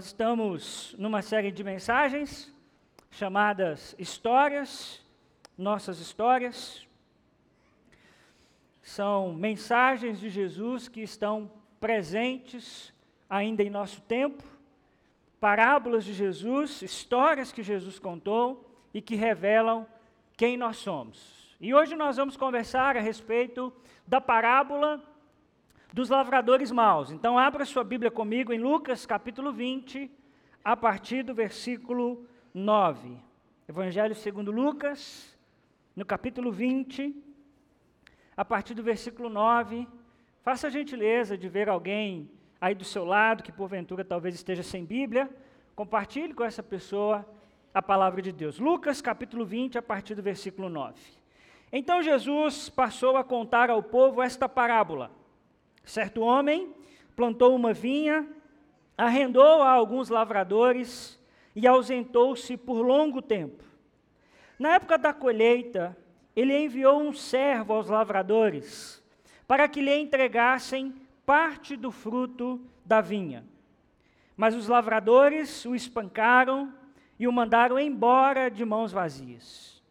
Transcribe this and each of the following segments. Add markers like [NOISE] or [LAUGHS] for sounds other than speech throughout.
Estamos numa série de mensagens chamadas Histórias, Nossas Histórias. São mensagens de Jesus que estão presentes ainda em nosso tempo, parábolas de Jesus, histórias que Jesus contou e que revelam quem nós somos. E hoje nós vamos conversar a respeito da parábola dos lavradores maus. Então, abra sua Bíblia comigo em Lucas capítulo 20, a partir do versículo 9. Evangelho segundo Lucas, no capítulo 20, a partir do versículo 9. Faça a gentileza de ver alguém aí do seu lado que porventura talvez esteja sem Bíblia. Compartilhe com essa pessoa a palavra de Deus. Lucas capítulo 20, a partir do versículo 9. Então Jesus passou a contar ao povo esta parábola. Certo homem plantou uma vinha, arrendou a alguns lavradores e ausentou-se por longo tempo. Na época da colheita, ele enviou um servo aos lavradores para que lhe entregassem parte do fruto da vinha. Mas os lavradores o espancaram e o mandaram embora de mãos vazias.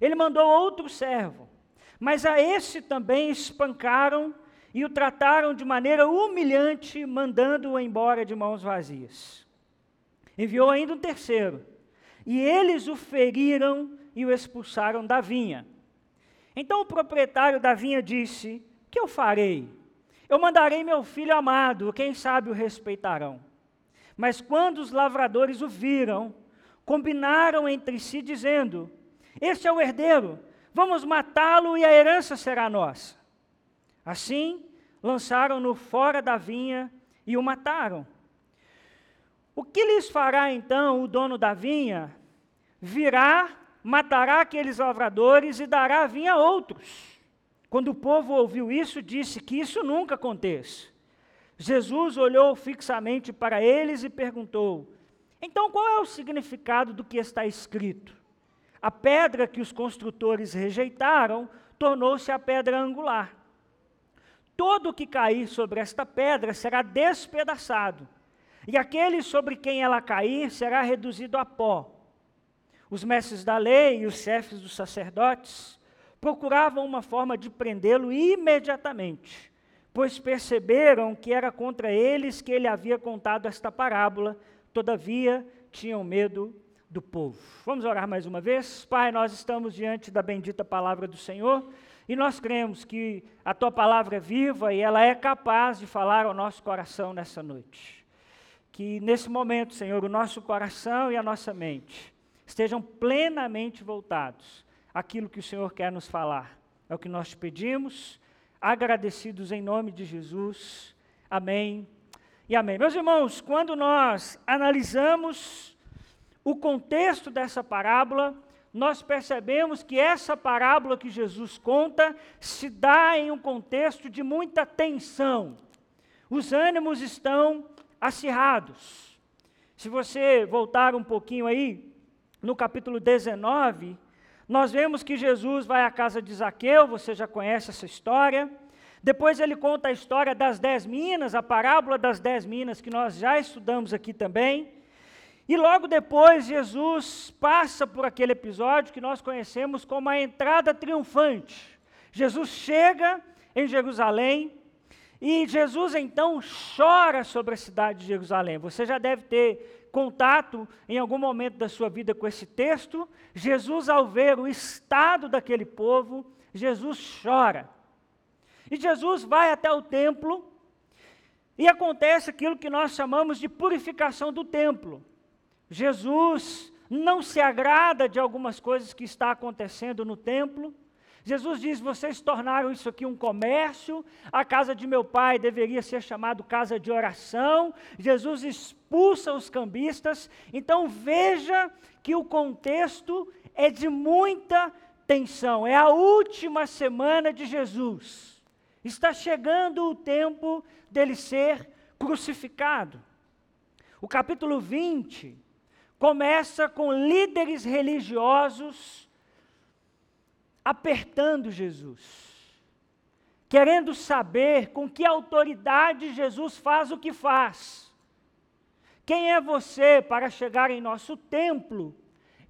Ele mandou outro servo, mas a esse também espancaram e o trataram de maneira humilhante, mandando-o embora de mãos vazias. Enviou ainda um terceiro, e eles o feriram e o expulsaram da vinha. Então o proprietário da vinha disse: Que eu farei? Eu mandarei meu filho amado, quem sabe o respeitarão. Mas quando os lavradores o viram, combinaram entre si, dizendo: Este é o herdeiro, vamos matá-lo e a herança será nossa. Assim, lançaram-no fora da vinha e o mataram. O que lhes fará então o dono da vinha? Virá, matará aqueles lavradores e dará a vinha a outros. Quando o povo ouviu isso, disse que isso nunca aconteça. Jesus olhou fixamente para eles e perguntou: Então qual é o significado do que está escrito? A pedra que os construtores rejeitaram tornou-se a pedra angular. Todo o que cair sobre esta pedra será despedaçado, e aquele sobre quem ela cair será reduzido a pó. Os mestres da lei e os chefes dos sacerdotes procuravam uma forma de prendê-lo imediatamente, pois perceberam que era contra eles que ele havia contado esta parábola, todavia tinham medo do povo. Vamos orar mais uma vez? Pai, nós estamos diante da bendita palavra do Senhor. E nós cremos que a tua palavra é viva e ela é capaz de falar ao nosso coração nessa noite. Que nesse momento, Senhor, o nosso coração e a nossa mente estejam plenamente voltados àquilo que o Senhor quer nos falar. É o que nós te pedimos, agradecidos em nome de Jesus. Amém e amém. Meus irmãos, quando nós analisamos o contexto dessa parábola, nós percebemos que essa parábola que Jesus conta se dá em um contexto de muita tensão. Os ânimos estão acirrados. Se você voltar um pouquinho aí, no capítulo 19, nós vemos que Jesus vai à casa de Zaqueu, você já conhece essa história. Depois ele conta a história das dez minas, a parábola das dez minas, que nós já estudamos aqui também. E logo depois, Jesus passa por aquele episódio que nós conhecemos como a entrada triunfante. Jesus chega em Jerusalém e Jesus então chora sobre a cidade de Jerusalém. Você já deve ter contato em algum momento da sua vida com esse texto. Jesus, ao ver o estado daquele povo, Jesus chora. E Jesus vai até o templo e acontece aquilo que nós chamamos de purificação do templo. Jesus não se agrada de algumas coisas que está acontecendo no templo. Jesus diz: vocês tornaram isso aqui um comércio, a casa de meu pai deveria ser chamado casa de oração. Jesus expulsa os cambistas. Então veja que o contexto é de muita tensão. É a última semana de Jesus. Está chegando o tempo dele ser crucificado. O capítulo 20 começa com líderes religiosos apertando Jesus, querendo saber com que autoridade Jesus faz o que faz, Quem é você para chegar em nosso templo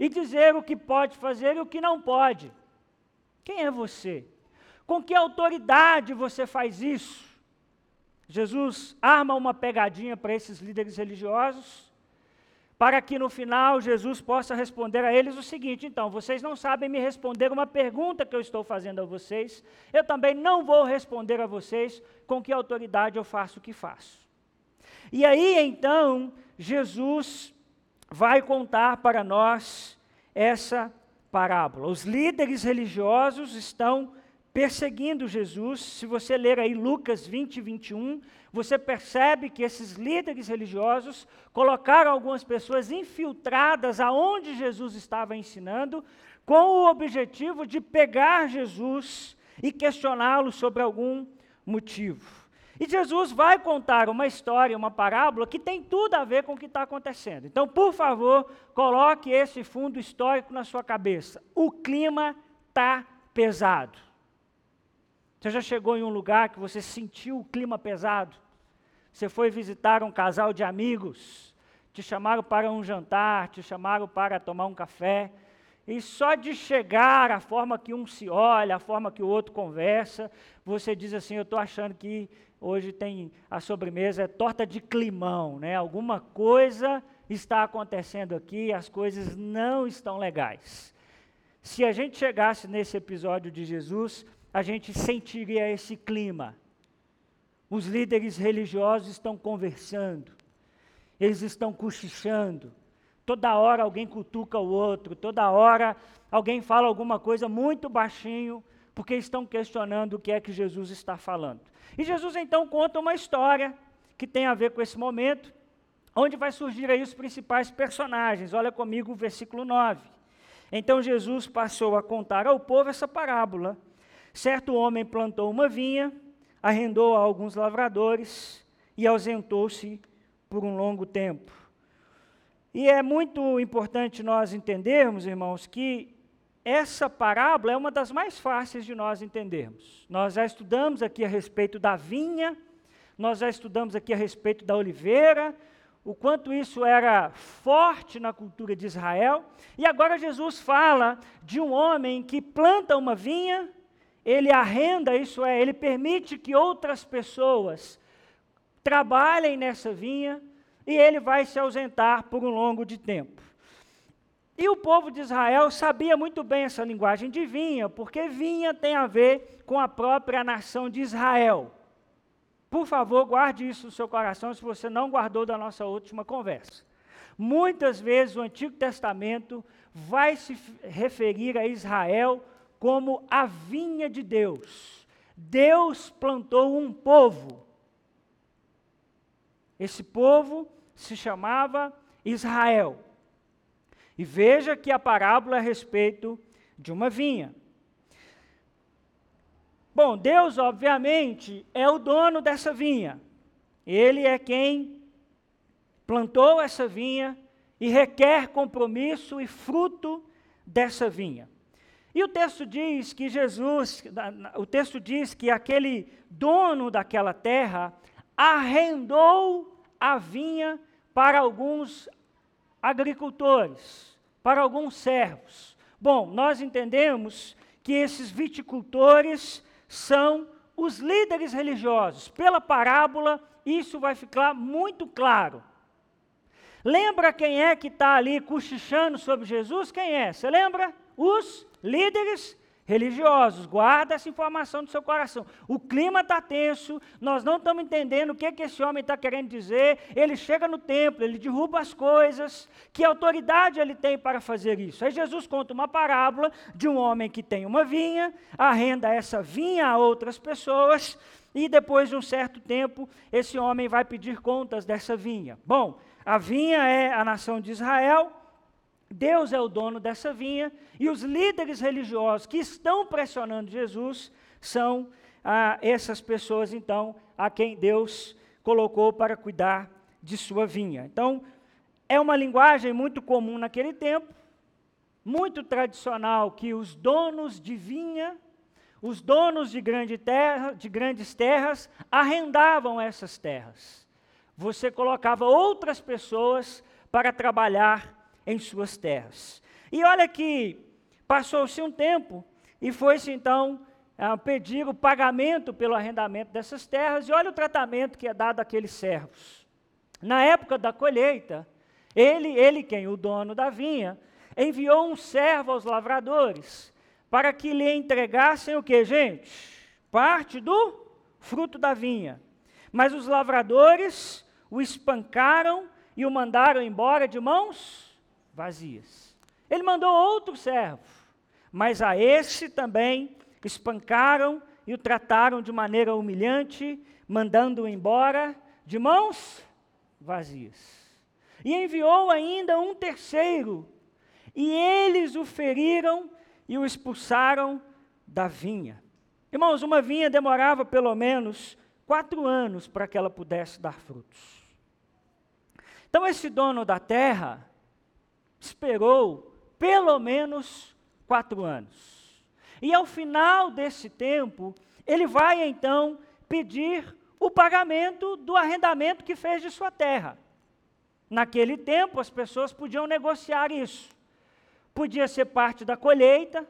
e dizer o que pode fazer e o que não pode? Quem é você? Com que autoridade você faz isso? Jesus arma uma pegadinha para esses líderes religiosos, para que no final Jesus possa responder a eles o seguinte: então, vocês não sabem me responder uma pergunta que eu estou fazendo a vocês, eu também não vou responder a vocês com que autoridade eu faço o que faço. E aí então, Jesus vai contar para nós essa parábola. Os líderes religiosos estão perseguindo Jesus. Se você ler aí Lucas 20 e 21, você percebe que esses líderes religiosos colocaram algumas pessoas infiltradas aonde Jesus estava ensinando, com o objetivo de pegar Jesus e questioná-lo sobre algum motivo. E Jesus vai contar uma história, uma parábola que tem tudo a ver com o que está acontecendo. Então, por favor, coloque esse fundo histórico na sua cabeça. O clima está pesado. Você já chegou em um lugar que você sentiu o clima pesado? Você foi visitar um casal de amigos, te chamaram para um jantar, te chamaram para tomar um café, e só de chegar, a forma que um se olha, a forma que o outro conversa, você diz assim: Eu estou achando que hoje tem a sobremesa é torta de climão, né? Alguma coisa está acontecendo aqui, as coisas não estão legais. Se a gente chegasse nesse episódio de Jesus, a gente sentiria esse clima. Os líderes religiosos estão conversando, eles estão cochichando, toda hora alguém cutuca o outro, toda hora alguém fala alguma coisa muito baixinho, porque estão questionando o que é que Jesus está falando. E Jesus então conta uma história que tem a ver com esse momento, onde vai surgir aí os principais personagens. Olha comigo o versículo 9. Então Jesus passou a contar ao povo essa parábola Certo homem plantou uma vinha, arrendou a alguns lavradores e ausentou-se por um longo tempo. E é muito importante nós entendermos, irmãos, que essa parábola é uma das mais fáceis de nós entendermos. Nós já estudamos aqui a respeito da vinha, nós já estudamos aqui a respeito da oliveira, o quanto isso era forte na cultura de Israel, e agora Jesus fala de um homem que planta uma vinha ele arrenda, isso é, ele permite que outras pessoas trabalhem nessa vinha e ele vai se ausentar por um longo de tempo. E o povo de Israel sabia muito bem essa linguagem de vinha, porque vinha tem a ver com a própria nação de Israel. Por favor, guarde isso no seu coração se você não guardou da nossa última conversa. Muitas vezes o Antigo Testamento vai se referir a Israel como a vinha de Deus. Deus plantou um povo. Esse povo se chamava Israel. E veja que a parábola é a respeito de uma vinha. Bom, Deus, obviamente, é o dono dessa vinha. Ele é quem plantou essa vinha e requer compromisso e fruto dessa vinha. E o texto diz que Jesus, o texto diz que aquele dono daquela terra arrendou a vinha para alguns agricultores, para alguns servos. Bom, nós entendemos que esses viticultores são os líderes religiosos. Pela parábola, isso vai ficar muito claro. Lembra quem é que está ali cochichando sobre Jesus? Quem é? Você lembra? Os líderes religiosos, guarda essa informação no seu coração. O clima está tenso, nós não estamos entendendo o que, que esse homem está querendo dizer. Ele chega no templo, ele derruba as coisas. Que autoridade ele tem para fazer isso? Aí Jesus conta uma parábola de um homem que tem uma vinha, arrenda essa vinha a outras pessoas, e depois de um certo tempo, esse homem vai pedir contas dessa vinha. Bom, a vinha é a nação de Israel, Deus é o dono dessa vinha e os líderes religiosos que estão pressionando Jesus são ah, essas pessoas, então, a quem Deus colocou para cuidar de sua vinha. Então, é uma linguagem muito comum naquele tempo, muito tradicional, que os donos de vinha, os donos de, grande terra, de grandes terras, arrendavam essas terras. você colocava outras pessoas para trabalhar em suas terras. E olha que passou-se um tempo e foi-se então pedir o pagamento pelo arrendamento dessas terras, e olha o tratamento que é dado àqueles servos. Na época da colheita, ele, ele quem? O dono da vinha, enviou um servo aos lavradores para que lhe entregassem o que, gente? Parte do fruto da vinha. Mas os lavradores o espancaram e o mandaram embora de mãos vazias. Ele mandou outro servo, mas a esse também espancaram e o trataram de maneira humilhante, mandando-o embora de mãos vazias. E enviou ainda um terceiro, e eles o feriram e o expulsaram da vinha. Irmãos, uma vinha demorava pelo menos quatro anos para que ela pudesse dar frutos. Então, esse dono da terra esperou pelo menos quatro anos. E ao final desse tempo, ele vai então pedir o pagamento do arrendamento que fez de sua terra. Naquele tempo, as pessoas podiam negociar isso. Podia ser parte da colheita,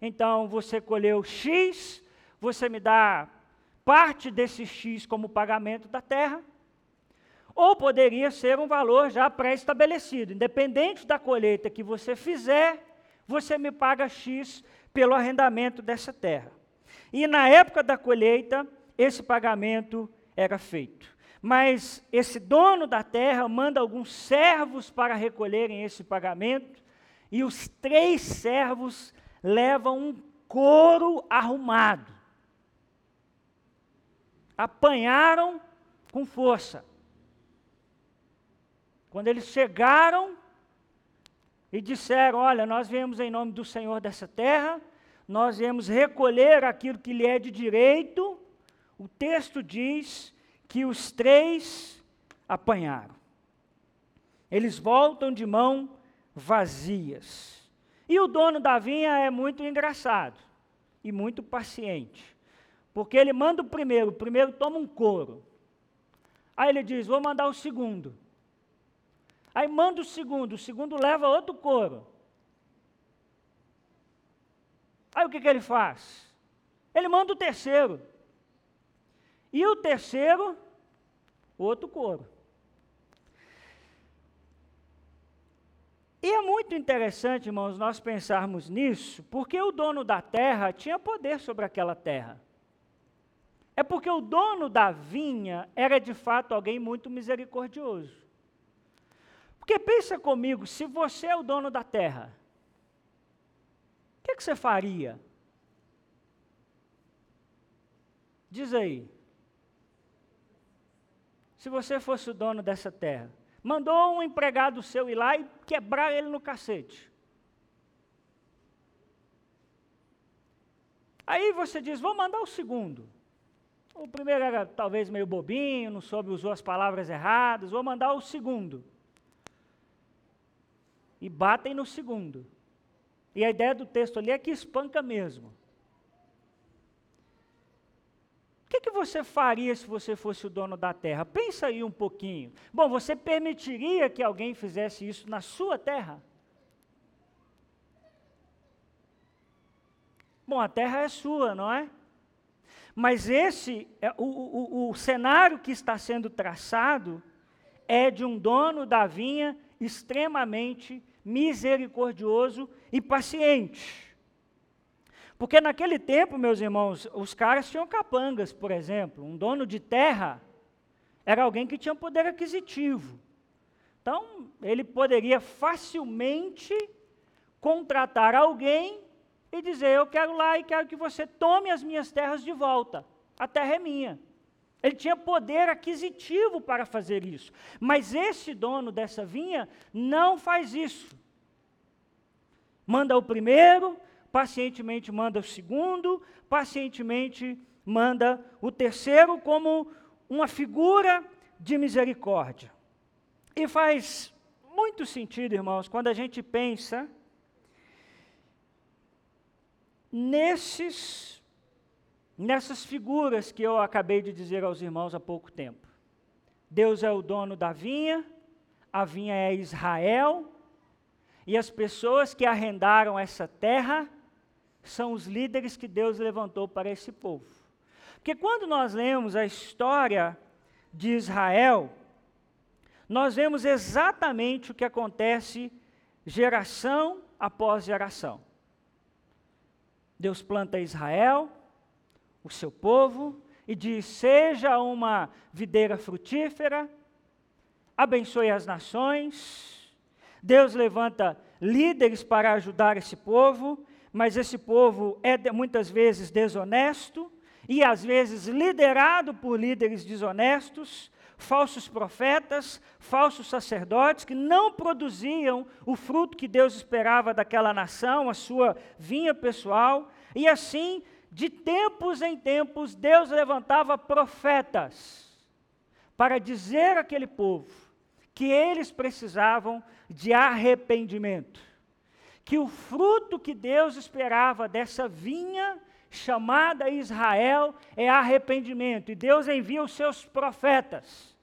então você colheu X, você me dá parte desse X como pagamento da terra, ou poderia ser um valor já pré-estabelecido, independente da colheita que você fizer, você me paga X pelo arrendamento dessa terra. E na época da colheita, esse pagamento era feito. Mas esse dono da terra manda alguns servos para recolherem esse pagamento, e os três servos levam um couro arrumado. Apanharam com força. Quando eles chegaram e disseram: Olha, nós viemos em nome do Senhor dessa terra, nós viemos recolher aquilo que lhe é de direito. O texto diz que os três apanharam. Eles voltam de mão vazias. E o dono da vinha é muito engraçado e muito paciente. Porque ele manda o primeiro, o primeiro toma um couro. Aí ele diz: Vou mandar o segundo. Aí manda o segundo, o segundo leva outro couro. Aí o que, que ele faz? Ele manda o terceiro. E o terceiro, outro couro. E é muito interessante, irmãos, nós pensarmos nisso, porque o dono da terra tinha poder sobre aquela terra. É porque o dono da vinha era de fato alguém muito misericordioso. Porque pensa comigo, se você é o dono da terra, o que, que você faria? Diz aí. Se você fosse o dono dessa terra, mandou um empregado seu ir lá e quebrar ele no cacete. Aí você diz: vou mandar o segundo. O primeiro era talvez meio bobinho, não soube, usou as palavras erradas, vou mandar o segundo e batem no segundo. E a ideia do texto ali é que espanca mesmo. O que, que, você faria se você fosse o dono da terra? Pensa aí um pouquinho. Bom, você permitiria que alguém fizesse isso na sua terra? Bom, a terra é sua, não é? Mas esse, é, o, o, o cenário que está sendo traçado é de um dono da vinha extremamente misericordioso e paciente. Porque naquele tempo, meus irmãos, os caras tinham capangas, por exemplo. Um dono de terra era alguém que tinha poder aquisitivo. Então, ele poderia facilmente contratar alguém e dizer: Eu quero lá e quero que você tome as minhas terras de volta. A terra é minha. Ele tinha poder aquisitivo para fazer isso. Mas esse dono dessa vinha não faz isso. Manda o primeiro, pacientemente manda o segundo, pacientemente manda o terceiro, como uma figura de misericórdia. E faz muito sentido, irmãos, quando a gente pensa nesses nessas figuras que eu acabei de dizer aos irmãos há pouco tempo. Deus é o dono da vinha, a vinha é Israel, e as pessoas que arrendaram essa terra são os líderes que Deus levantou para esse povo. Porque quando nós lemos a história de Israel, nós vemos exatamente o que acontece geração após geração. Deus planta Israel, o seu povo, e diz: seja uma videira frutífera, abençoe as nações. Deus levanta líderes para ajudar esse povo, mas esse povo é muitas vezes desonesto e às vezes liderado por líderes desonestos, falsos profetas, falsos sacerdotes que não produziam o fruto que Deus esperava daquela nação, a sua vinha pessoal, e assim, de tempos em tempos, Deus levantava profetas para dizer àquele povo que eles precisavam de arrependimento, que o fruto que Deus esperava dessa vinha chamada Israel é arrependimento. E Deus envia os seus profetas.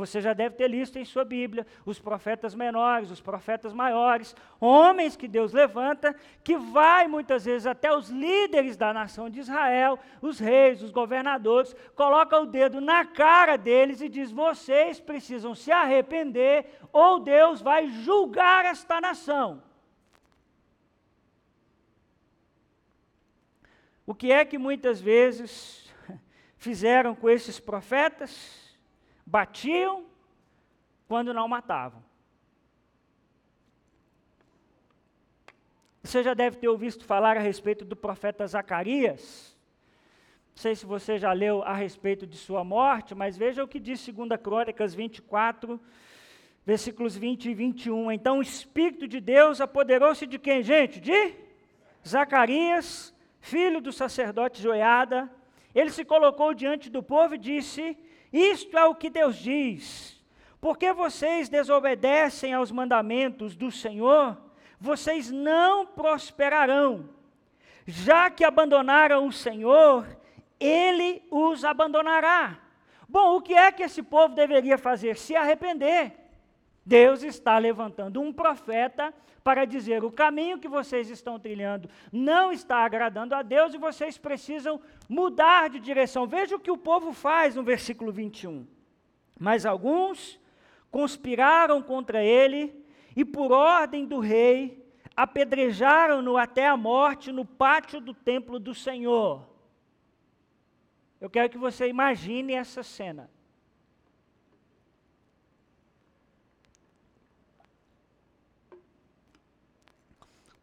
Você já deve ter listo em sua Bíblia os profetas menores, os profetas maiores, homens que Deus levanta, que vai muitas vezes até os líderes da nação de Israel, os reis, os governadores, coloca o dedo na cara deles e diz: "Vocês precisam se arrepender ou Deus vai julgar esta nação". O que é que muitas vezes [LAUGHS] fizeram com esses profetas? Batiam quando não matavam. Você já deve ter ouvido falar a respeito do profeta Zacarias. Não sei se você já leu a respeito de sua morte, mas veja o que diz 2 Crônicas 24, versículos 20 e 21. Então o Espírito de Deus apoderou-se de quem, gente? De Zacarias, filho do sacerdote Joiada, ele se colocou diante do povo e disse: Isto é o que Deus diz. Porque vocês desobedecem aos mandamentos do Senhor, vocês não prosperarão. Já que abandonaram o Senhor, ele os abandonará. Bom, o que é que esse povo deveria fazer? Se arrepender. Deus está levantando um profeta para dizer: o caminho que vocês estão trilhando não está agradando a Deus e vocês precisam mudar de direção. Veja o que o povo faz no versículo 21. Mas alguns conspiraram contra ele e, por ordem do rei, apedrejaram-no até a morte no pátio do templo do Senhor. Eu quero que você imagine essa cena.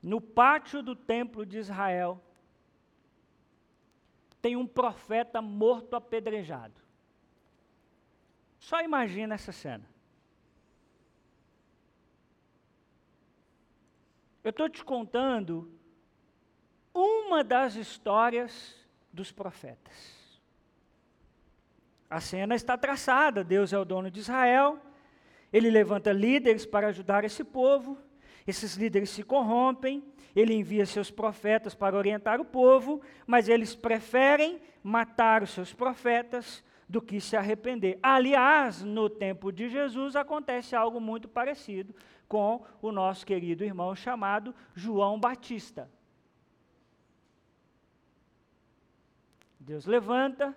No pátio do templo de Israel, tem um profeta morto apedrejado. Só imagina essa cena. Eu estou te contando uma das histórias dos profetas. A cena está traçada: Deus é o dono de Israel, ele levanta líderes para ajudar esse povo, esses líderes se corrompem, ele envia seus profetas para orientar o povo, mas eles preferem matar os seus profetas do que se arrepender. Aliás, no tempo de Jesus acontece algo muito parecido com o nosso querido irmão chamado João Batista. Deus levanta,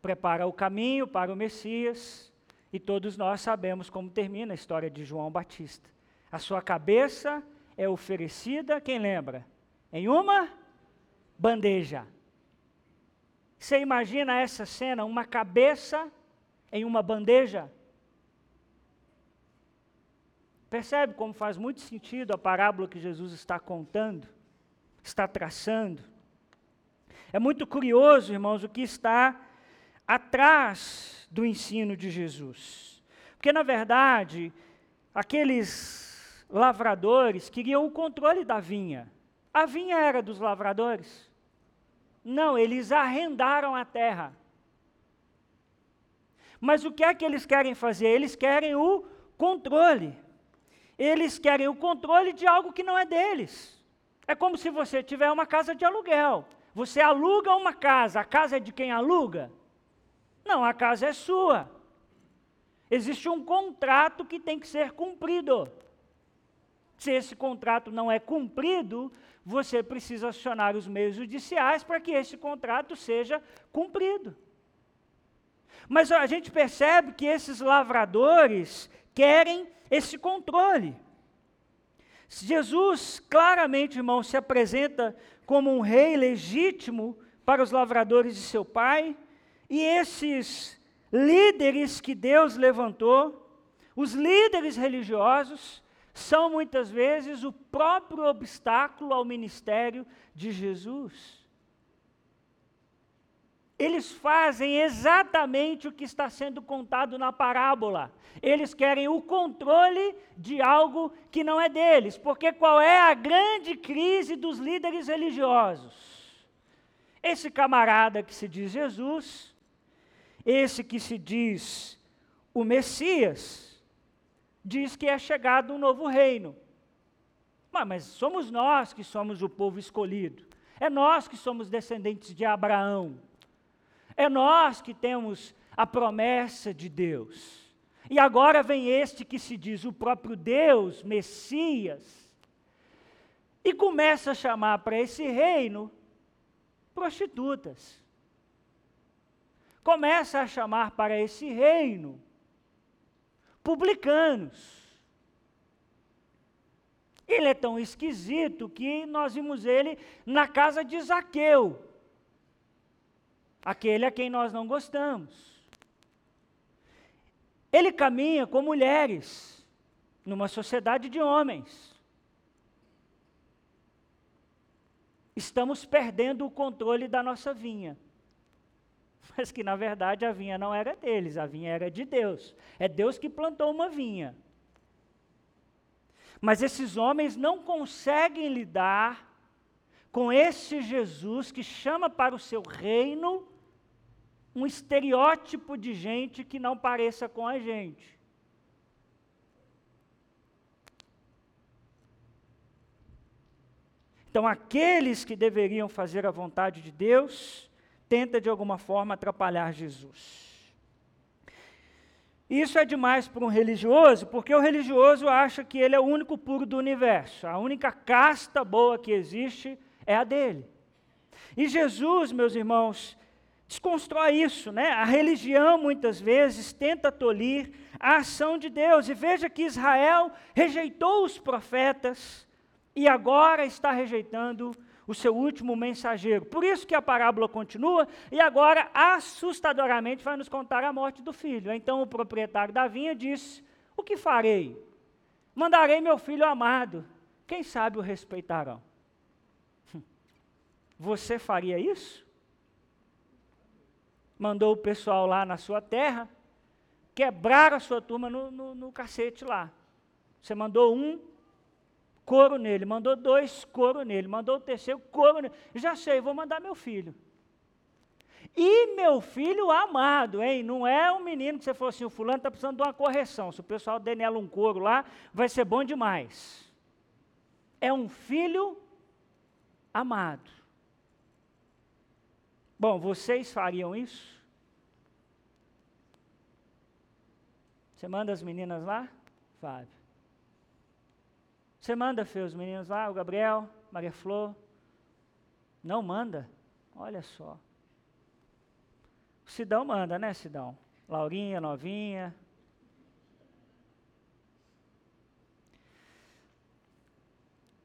prepara o caminho para o Messias, e todos nós sabemos como termina a história de João Batista. A sua cabeça é oferecida, quem lembra? Em uma bandeja. Você imagina essa cena, uma cabeça em uma bandeja? Percebe como faz muito sentido a parábola que Jesus está contando, está traçando? É muito curioso, irmãos, o que está atrás do ensino de Jesus. Porque, na verdade, aqueles lavradores queriam o controle da vinha. A vinha era dos lavradores. Não, eles arrendaram a terra. Mas o que é que eles querem fazer? Eles querem o controle. Eles querem o controle de algo que não é deles. É como se você tiver uma casa de aluguel. Você aluga uma casa, a casa é de quem aluga? Não, a casa é sua. Existe um contrato que tem que ser cumprido. Se esse contrato não é cumprido, você precisa acionar os meios judiciais para que esse contrato seja cumprido. Mas a gente percebe que esses lavradores querem esse controle. Jesus, claramente, irmão, se apresenta como um rei legítimo para os lavradores de seu pai, e esses líderes que Deus levantou, os líderes religiosos, são muitas vezes o próprio obstáculo ao ministério de Jesus. Eles fazem exatamente o que está sendo contado na parábola. Eles querem o controle de algo que não é deles. Porque qual é a grande crise dos líderes religiosos? Esse camarada que se diz Jesus, esse que se diz o Messias, diz que é chegado um novo reino. Mas, mas somos nós que somos o povo escolhido. É nós que somos descendentes de Abraão. É nós que temos a promessa de Deus. E agora vem este que se diz o próprio Deus, Messias, e começa a chamar para esse reino prostitutas. Começa a chamar para esse reino publicanos. Ele é tão esquisito que nós vimos ele na casa de Zaqueu aquele a quem nós não gostamos. Ele caminha com mulheres, numa sociedade de homens. Estamos perdendo o controle da nossa vinha. [LAUGHS] Mas que na verdade a vinha não era deles, a vinha era de Deus. É Deus que plantou uma vinha. Mas esses homens não conseguem lidar com esse Jesus que chama para o seu reino um estereótipo de gente que não pareça com a gente. Então, aqueles que deveriam fazer a vontade de Deus, tenta de alguma forma atrapalhar Jesus. Isso é demais para um religioso, porque o religioso acha que ele é o único puro do universo. A única casta boa que existe é a dele. E Jesus, meus irmãos, desconstrói isso, né? A religião muitas vezes tenta tolir a ação de Deus. E veja que Israel rejeitou os profetas e agora está rejeitando o seu último mensageiro. Por isso que a parábola continua e agora assustadoramente vai nos contar a morte do filho. Então o proprietário da vinha disse: "O que farei? Mandarei meu filho amado. Quem sabe o respeitarão?" Você faria isso? mandou o pessoal lá na sua terra quebrar a sua turma no, no, no cacete lá. Você mandou um, couro nele, mandou dois, couro nele, mandou o terceiro, couro nele. Já sei, vou mandar meu filho. E meu filho amado, hein? Não é um menino que você falou assim, o fulano está precisando de uma correção. Se o pessoal der nela um couro lá, vai ser bom demais. É um filho amado. Bom, vocês fariam isso? Você manda as meninas lá? Fábio. Você manda, Fê, os meninos lá, o Gabriel, Maria Flor? Não manda? Olha só. O Sidão manda, né, Sidão? Laurinha, novinha.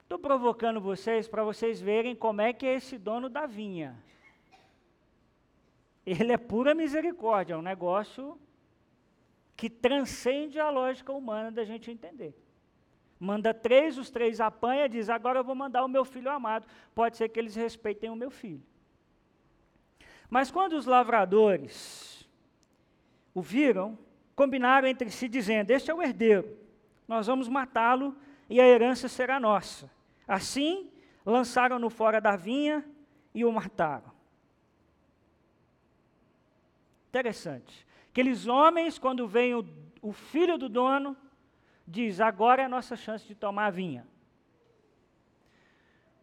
Estou provocando vocês para vocês verem como é que é esse dono da vinha. Ele é pura misericórdia, é um negócio que transcende a lógica humana da gente entender. Manda três, os três apanha, diz: agora eu vou mandar o meu filho amado. Pode ser que eles respeitem o meu filho. Mas quando os lavradores o viram, combinaram entre si, dizendo: Este é o herdeiro, nós vamos matá-lo e a herança será nossa. Assim, lançaram-no fora da vinha e o mataram. Interessante. Aqueles homens, quando vem o, o filho do dono, diz: agora é a nossa chance de tomar a vinha.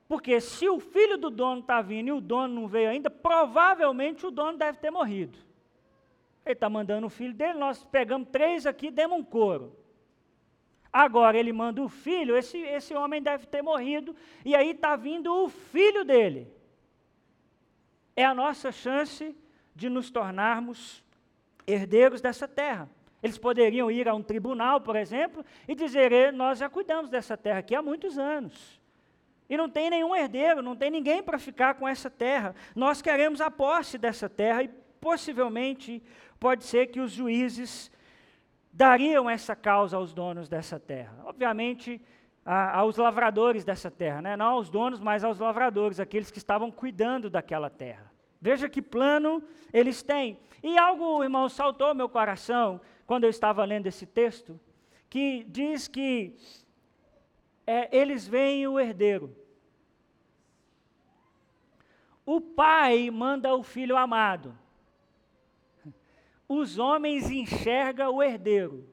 Porque se o filho do dono está vindo e o dono não veio ainda, provavelmente o dono deve ter morrido. Ele está mandando o filho dele, nós pegamos três aqui, demos um couro. Agora ele manda o filho, esse, esse homem deve ter morrido, e aí está vindo o filho dele. É a nossa chance de nos tornarmos herdeiros dessa terra. Eles poderiam ir a um tribunal, por exemplo, e dizer: Nós já cuidamos dessa terra aqui há muitos anos. E não tem nenhum herdeiro, não tem ninguém para ficar com essa terra. Nós queremos a posse dessa terra e possivelmente pode ser que os juízes dariam essa causa aos donos dessa terra. Obviamente, a, aos lavradores dessa terra, né? não aos donos, mas aos lavradores, aqueles que estavam cuidando daquela terra. Veja que plano eles têm. E algo, irmão, saltou meu coração quando eu estava lendo esse texto, que diz que é, eles veem o herdeiro. O pai manda o filho amado. Os homens enxergam o herdeiro.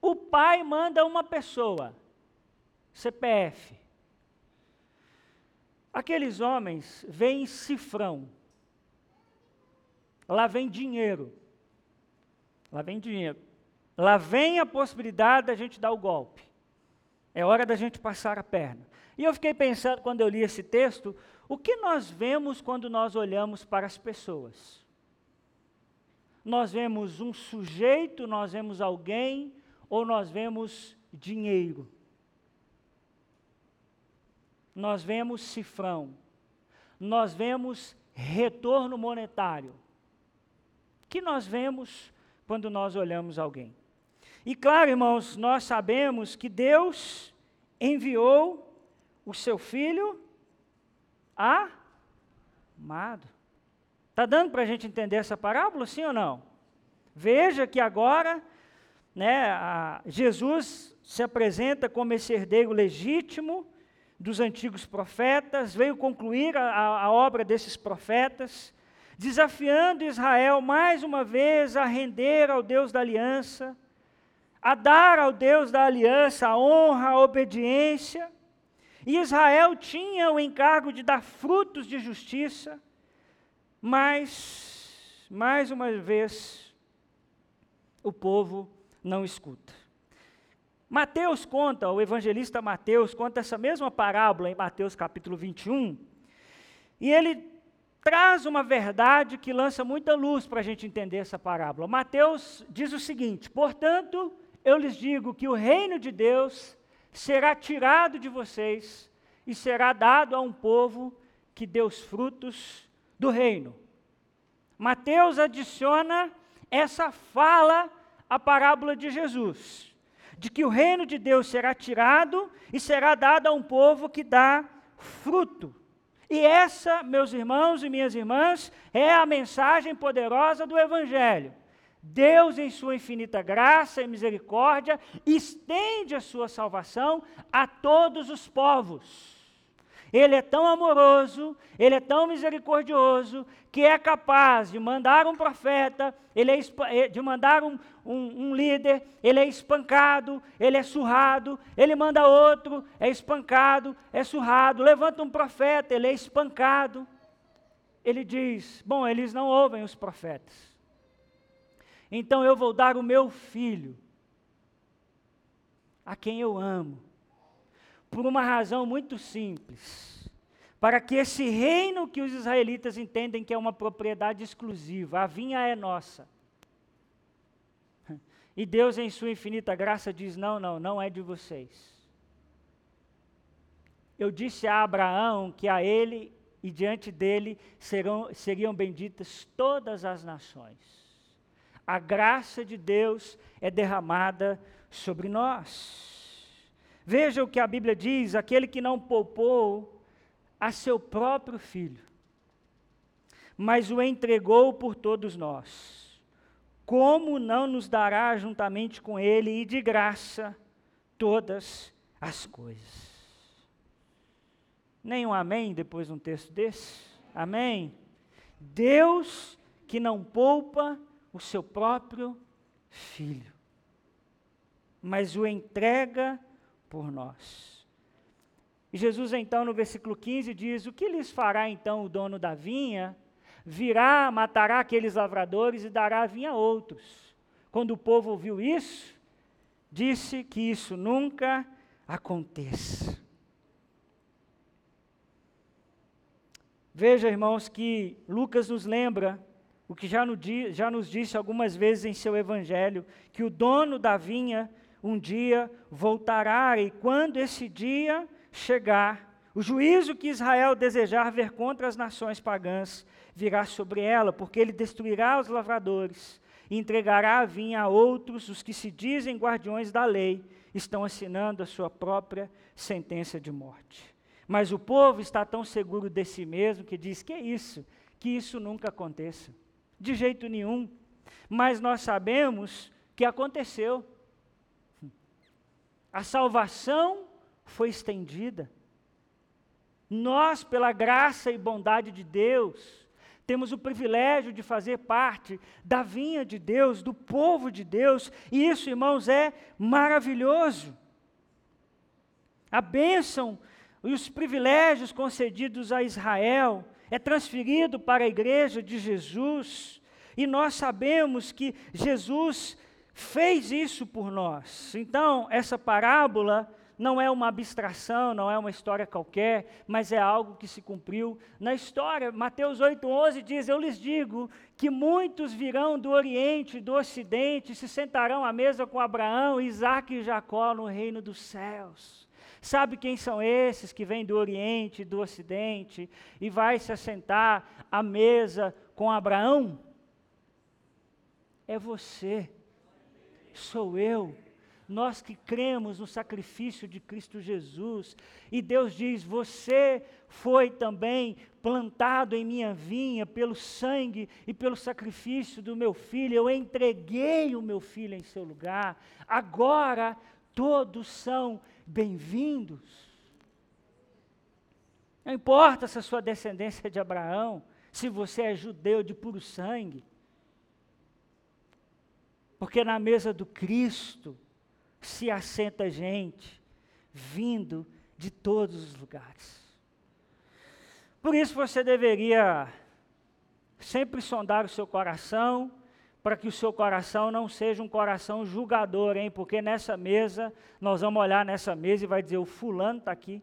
O pai manda uma pessoa, CPF. Aqueles homens veem cifrão. Lá vem dinheiro. Lá vem dinheiro. Lá vem a possibilidade da gente dar o golpe. É hora da gente passar a perna. E eu fiquei pensando, quando eu li esse texto, o que nós vemos quando nós olhamos para as pessoas? Nós vemos um sujeito, nós vemos alguém, ou nós vemos dinheiro? Nós vemos cifrão, nós vemos retorno monetário. O que nós vemos quando nós olhamos alguém? E claro, irmãos, nós sabemos que Deus enviou o seu filho amado. Está dando para a gente entender essa parábola, sim ou não? Veja que agora, né, Jesus se apresenta como esse herdeiro legítimo dos antigos profetas, veio concluir a, a, a obra desses profetas, desafiando Israel mais uma vez a render ao Deus da aliança, a dar ao Deus da aliança a honra, a obediência. E Israel tinha o encargo de dar frutos de justiça, mas, mais uma vez, o povo não escuta. Mateus conta, o evangelista Mateus conta essa mesma parábola em Mateus capítulo 21, e ele traz uma verdade que lança muita luz para a gente entender essa parábola. Mateus diz o seguinte: portanto, eu lhes digo que o reino de Deus será tirado de vocês e será dado a um povo que dê os frutos do reino. Mateus adiciona essa fala à parábola de Jesus, de que o reino de Deus será tirado e será dado a um povo que dá fruto. E essa, meus irmãos e minhas irmãs, é a mensagem poderosa do Evangelho. Deus, em sua infinita graça e misericórdia, estende a sua salvação a todos os povos. Ele é tão amoroso, ele é tão misericordioso, que é capaz de mandar um profeta, ele é, eh, de mandar um, um, um líder, ele é espancado, ele é surrado, ele manda outro, é espancado, é surrado, levanta um profeta, ele é espancado. Ele diz: Bom, eles não ouvem os profetas. Então eu vou dar o meu filho, a quem eu amo, por uma razão muito simples. Para que esse reino que os israelitas entendem que é uma propriedade exclusiva, a vinha é nossa. [LAUGHS] E Deus, em Sua infinita graça, diz: não, não, não é de vocês. Eu disse a Abraão que a ele e diante dele serão, seriam benditas todas as nações a graça de Deus é derramada sobre nós. Veja o que a Bíblia diz: aquele que não poupou a seu próprio filho, mas o entregou por todos nós, como não nos dará juntamente com ele e de graça todas as coisas? Nem um amém depois de um texto desse? Amém? Deus que não poupa o seu próprio filho, mas o entrega por nós. E Jesus, então, no versículo 15, diz: O que lhes fará então o dono da vinha? virá, matará aqueles lavradores e dará vinha a outros. Quando o povo ouviu isso, disse que isso nunca aconteça. Veja, irmãos, que Lucas nos lembra o que já, no, já nos disse algumas vezes em seu evangelho, que o dono da vinha um dia voltará, e quando esse dia chegar, o juízo que Israel desejar ver contra as nações pagãs virá sobre ela, porque ele destruirá os lavradores e entregará a vinha a outros, os que se dizem guardiões da lei, estão assinando a sua própria sentença de morte. Mas o povo está tão seguro de si mesmo que diz: que é isso? Que isso nunca aconteça. De jeito nenhum. Mas nós sabemos que aconteceu. A salvação foi estendida. Nós, pela graça e bondade de Deus, temos o privilégio de fazer parte da vinha de Deus, do povo de Deus, e isso, irmãos, é maravilhoso. A bênção e os privilégios concedidos a Israel é transferido para a igreja de Jesus, e nós sabemos que Jesus fez isso por nós. Então, essa parábola não é uma abstração, não é uma história qualquer, mas é algo que se cumpriu na história. Mateus 8,11 diz: Eu lhes digo que muitos virão do Oriente e do Ocidente, se sentarão à mesa com Abraão, Isaac e Jacó no reino dos céus. Sabe quem são esses que vêm do Oriente e do Ocidente e vai se assentar à mesa com Abraão? É você, sou eu nós que cremos no sacrifício de Cristo Jesus. E Deus diz: Você foi também plantado em minha vinha pelo sangue e pelo sacrifício do meu filho. Eu entreguei o meu filho em seu lugar. Agora todos são bem-vindos. Não importa se a sua descendência é de Abraão, se você é judeu de puro sangue. Porque na mesa do Cristo, se assenta gente vindo de todos os lugares. Por isso você deveria sempre sondar o seu coração, para que o seu coração não seja um coração julgador, hein? Porque nessa mesa, nós vamos olhar nessa mesa e vai dizer: o fulano está aqui.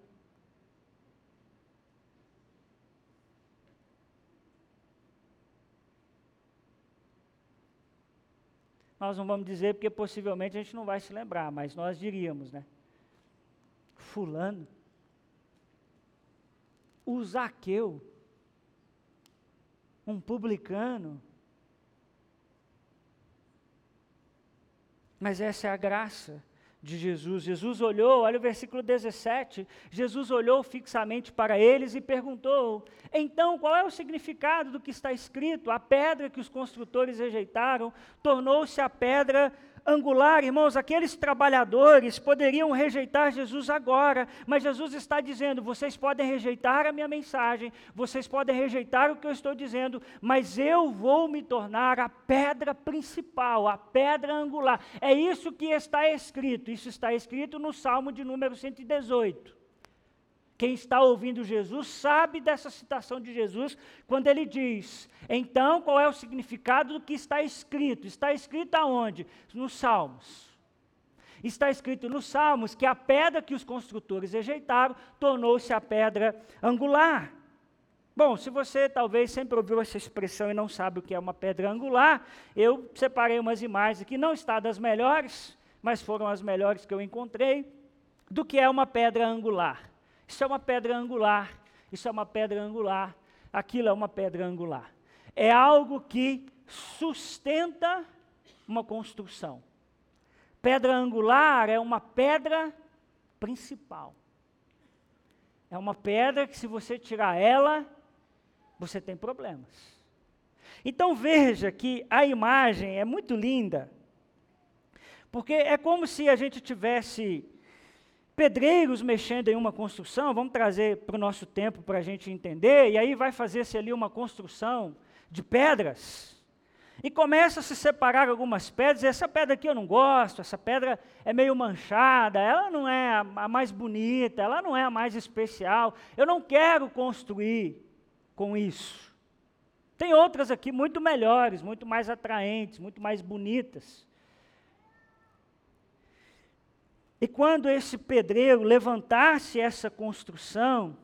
Nós não vamos dizer porque possivelmente a gente não vai se lembrar, mas nós diríamos, né? Fulano, o Zaqueu, um publicano. Mas essa é a graça de Jesus. Jesus olhou, olha o versículo 17. Jesus olhou fixamente para eles e perguntou: Então, qual é o significado do que está escrito? A pedra que os construtores rejeitaram tornou-se a pedra angular, irmãos, aqueles trabalhadores poderiam rejeitar Jesus agora, mas Jesus está dizendo: vocês podem rejeitar a minha mensagem, vocês podem rejeitar o que eu estou dizendo, mas eu vou me tornar a pedra principal, a pedra angular. É isso que está escrito, isso está escrito no Salmo de número 118. Quem está ouvindo Jesus sabe dessa citação de Jesus quando ele diz: então qual é o significado do que está escrito? Está escrito aonde? Nos Salmos. Está escrito nos Salmos que a pedra que os construtores rejeitaram tornou-se a pedra angular. Bom, se você talvez sempre ouviu essa expressão e não sabe o que é uma pedra angular, eu separei umas imagens que não está das melhores, mas foram as melhores que eu encontrei, do que é uma pedra angular. Isso é uma pedra angular. Isso é uma pedra angular. Aquilo é uma pedra angular. É algo que sustenta uma construção. Pedra angular é uma pedra principal. É uma pedra que, se você tirar ela, você tem problemas. Então veja que a imagem é muito linda, porque é como se a gente tivesse pedreiros mexendo em uma construção, vamos trazer para o nosso tempo para a gente entender, e aí vai fazer-se ali uma construção de pedras. E começa a se separar algumas pedras, essa pedra aqui eu não gosto, essa pedra é meio manchada, ela não é a mais bonita, ela não é a mais especial, eu não quero construir com isso. Tem outras aqui muito melhores, muito mais atraentes, muito mais bonitas. E quando esse pedreiro levantasse essa construção,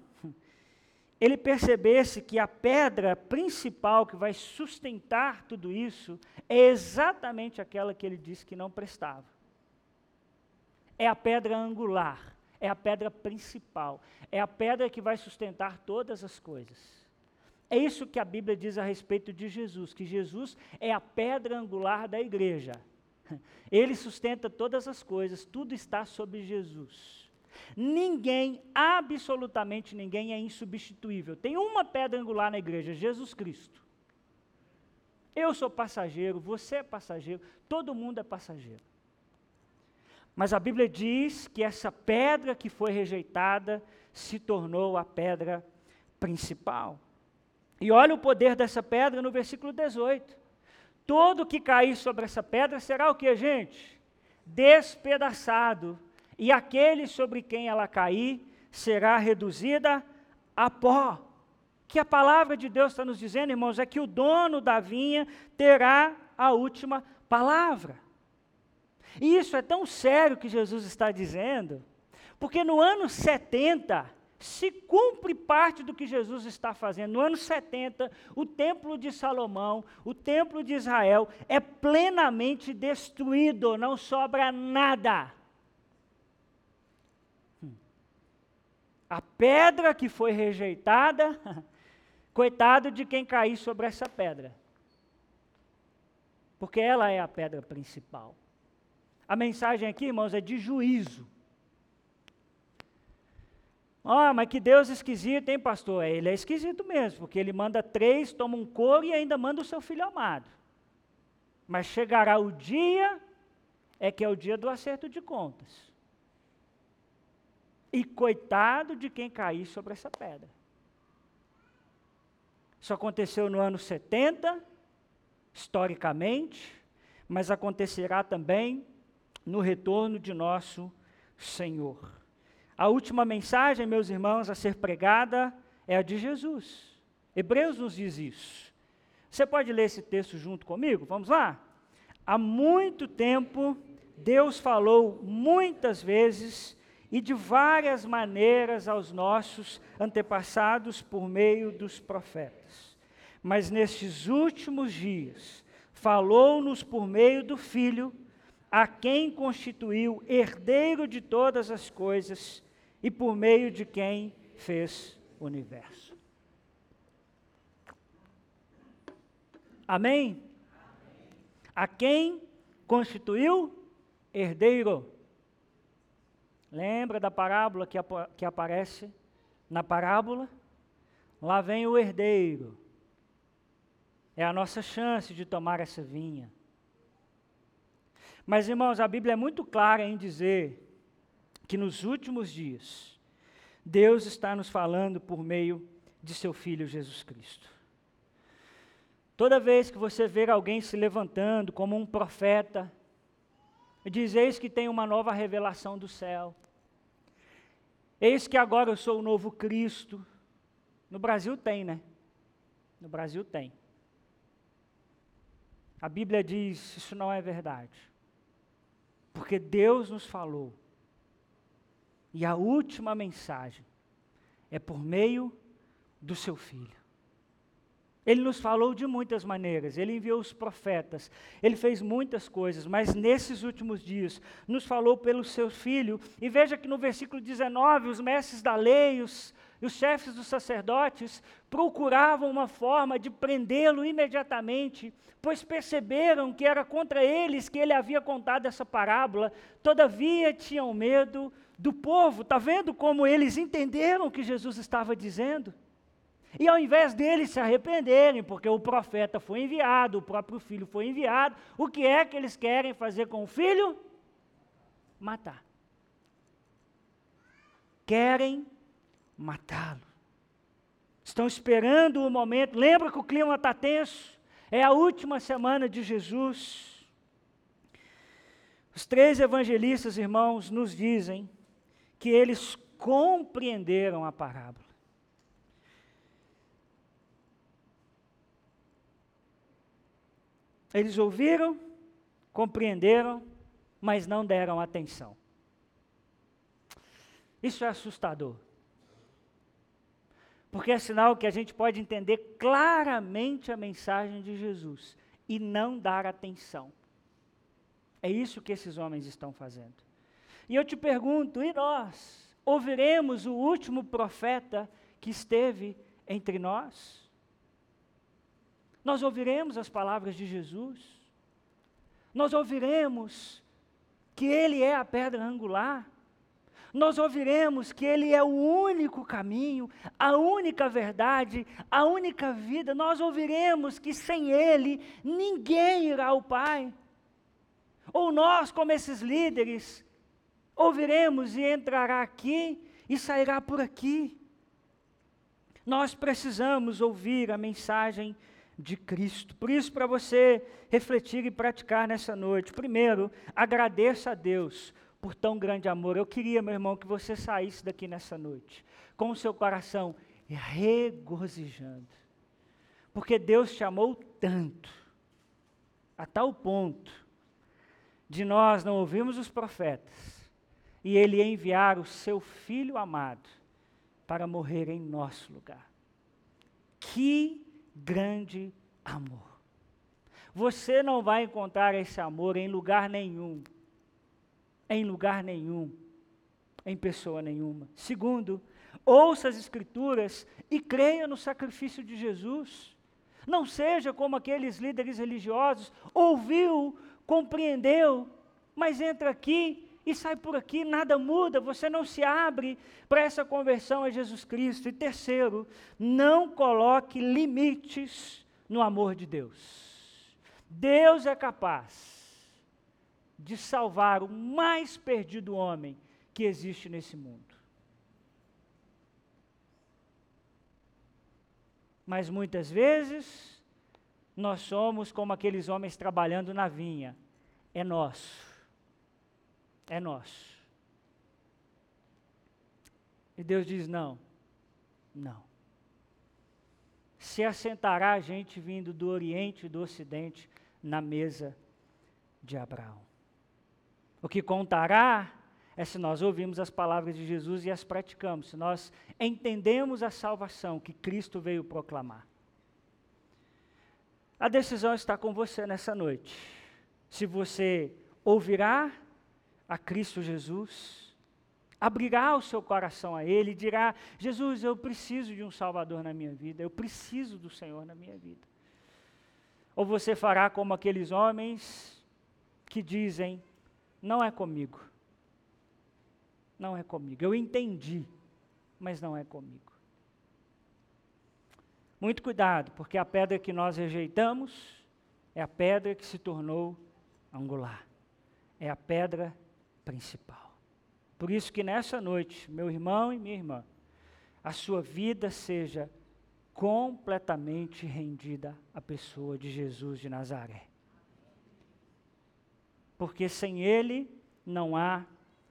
ele percebesse que a pedra principal que vai sustentar tudo isso é exatamente aquela que ele disse que não prestava. É a pedra angular, é a pedra principal, é a pedra que vai sustentar todas as coisas. É isso que a Bíblia diz a respeito de Jesus, que Jesus é a pedra angular da igreja. [LAUGHS] Ele sustenta todas as coisas, tudo está sobre Jesus. Ninguém, absolutamente ninguém é insubstituível. Tem uma pedra angular na igreja, Jesus Cristo. Eu sou passageiro, você é passageiro, todo mundo é passageiro. Mas a Bíblia diz que essa pedra que foi rejeitada se tornou a pedra principal. E olha o poder dessa pedra no versículo 18. Todo que cair sobre essa pedra será o que, gente? Despedaçado. E aquele sobre quem ela cair será reduzida a pó. Que a palavra de Deus está nos dizendo, irmãos, é que o dono da vinha terá a última palavra. E isso é tão sério que Jesus está dizendo, porque no ano 70, se cumpre parte do que Jesus está fazendo. No ano 70, o templo de Salomão, o templo de Israel, é plenamente destruído, não sobra nada. Hum. A pedra que foi rejeitada, [LAUGHS] coitado de quem cair sobre essa pedra. Porque ela é a pedra principal. A mensagem aqui, irmãos, é de juízo. Ah, mas que Deus esquisito, hein, pastor? É, ele é esquisito mesmo, porque ele manda três, toma um couro e ainda manda o seu filho amado. Mas chegará o dia, é que é o dia do acerto de contas. E coitado de quem cair sobre essa pedra. Isso aconteceu no ano 70, historicamente, mas acontecerá também no retorno de nosso Senhor. A última mensagem, meus irmãos, a ser pregada é a de Jesus. Hebreus nos diz isso. Você pode ler esse texto junto comigo? Vamos lá? Há muito tempo, Deus falou muitas vezes e de várias maneiras aos nossos antepassados por meio dos profetas. Mas nestes últimos dias, falou-nos por meio do Filho, a quem constituiu herdeiro de todas as coisas e por meio de quem fez o universo. Amém? A quem constituiu herdeiro. Lembra da parábola que, ap que aparece na parábola? Lá vem o herdeiro. É a nossa chance de tomar essa vinha. Mas, irmãos, a Bíblia é muito clara em dizer que nos últimos dias, Deus está nos falando por meio de seu Filho Jesus Cristo. Toda vez que você ver alguém se levantando como um profeta, diz: Eis que tem uma nova revelação do céu. Eis que agora eu sou o novo Cristo. No Brasil tem, né? No Brasil tem. A Bíblia diz: Isso não é verdade. Porque Deus nos falou e a última mensagem é por meio do seu filho. Ele nos falou de muitas maneiras, ele enviou os profetas, ele fez muitas coisas, mas nesses últimos dias nos falou pelo seu filho. E veja que no versículo 19, os mestres da lei, os, os chefes dos sacerdotes procuravam uma forma de prendê-lo imediatamente, pois perceberam que era contra eles que ele havia contado essa parábola, todavia tinham medo do povo. Está vendo como eles entenderam o que Jesus estava dizendo? E ao invés deles se arrependerem, porque o profeta foi enviado, o próprio filho foi enviado, o que é que eles querem fazer com o filho? Matar. Querem matá-lo. Estão esperando o momento. Lembra que o clima está tenso? É a última semana de Jesus. Os três evangelistas, irmãos, nos dizem que eles compreenderam a parábola. Eles ouviram, compreenderam, mas não deram atenção. Isso é assustador. Porque é sinal que a gente pode entender claramente a mensagem de Jesus e não dar atenção. É isso que esses homens estão fazendo. E eu te pergunto, e nós? Ouviremos o último profeta que esteve entre nós? Nós ouviremos as palavras de Jesus? Nós ouviremos que Ele é a pedra angular? nós ouviremos que Ele é o único caminho, a única verdade, a única vida. Nós ouviremos que sem Ele ninguém irá ao Pai. Ou nós, como esses líderes, ouviremos e entrará aqui e sairá por aqui. Nós precisamos ouvir a mensagem de Cristo. Por isso, para você refletir e praticar nessa noite, primeiro, agradeça a Deus por tão grande amor. Eu queria, meu irmão, que você saísse daqui nessa noite com o seu coração regozijando. Porque Deus te amou tanto, a tal ponto, de nós não ouvirmos os profetas e Ele enviar o seu Filho amado para morrer em nosso lugar. Que grande amor! Você não vai encontrar esse amor em lugar nenhum em lugar nenhum, em pessoa nenhuma. Segundo, ouça as Escrituras e creia no sacrifício de Jesus. Não seja como aqueles líderes religiosos, ouviu, compreendeu, mas entra aqui e sai por aqui, nada muda, você não se abre para essa conversão a Jesus Cristo. E terceiro, não coloque limites no amor de Deus. Deus é capaz de salvar o mais perdido homem que existe nesse mundo. Mas muitas vezes nós somos como aqueles homens trabalhando na vinha. É nosso. É nosso. E Deus diz: não, não. Se assentará a gente vindo do Oriente e do Ocidente na mesa de Abraão. O que contará é se nós ouvimos as palavras de Jesus e as praticamos, se nós entendemos a salvação que Cristo veio proclamar. A decisão está com você nessa noite. Se você ouvirá a Cristo Jesus, abrirá o seu coração a Ele e dirá: Jesus, eu preciso de um Salvador na minha vida, eu preciso do Senhor na minha vida. Ou você fará como aqueles homens que dizem: não é comigo. Não é comigo. Eu entendi, mas não é comigo. Muito cuidado, porque a pedra que nós rejeitamos é a pedra que se tornou angular. É a pedra principal. Por isso que nessa noite, meu irmão e minha irmã, a sua vida seja completamente rendida à pessoa de Jesus de Nazaré porque sem Ele não há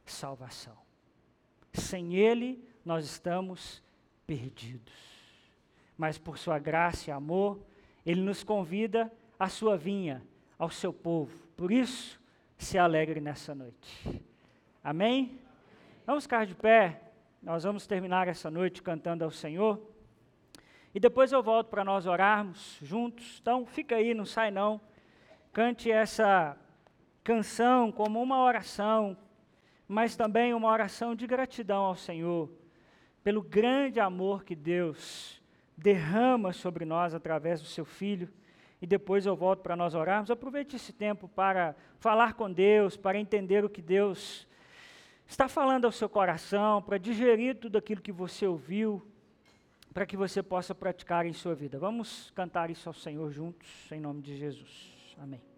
salvação. Sem Ele nós estamos perdidos. Mas por Sua graça e amor, Ele nos convida à Sua vinha, ao Seu povo. Por isso, se alegre nessa noite. Amém? Vamos ficar de pé. Nós vamos terminar essa noite cantando ao Senhor. E depois eu volto para nós orarmos juntos. Então, fica aí, não sai não. Cante essa canção como uma oração, mas também uma oração de gratidão ao Senhor, pelo grande amor que Deus derrama sobre nós através do seu Filho. E depois eu volto para nós orarmos. Aproveite esse tempo para falar com Deus, para entender o que Deus está falando ao seu coração, para digerir tudo aquilo que você ouviu, para que você possa praticar em sua vida. Vamos cantar isso ao Senhor juntos, em nome de Jesus. Amém.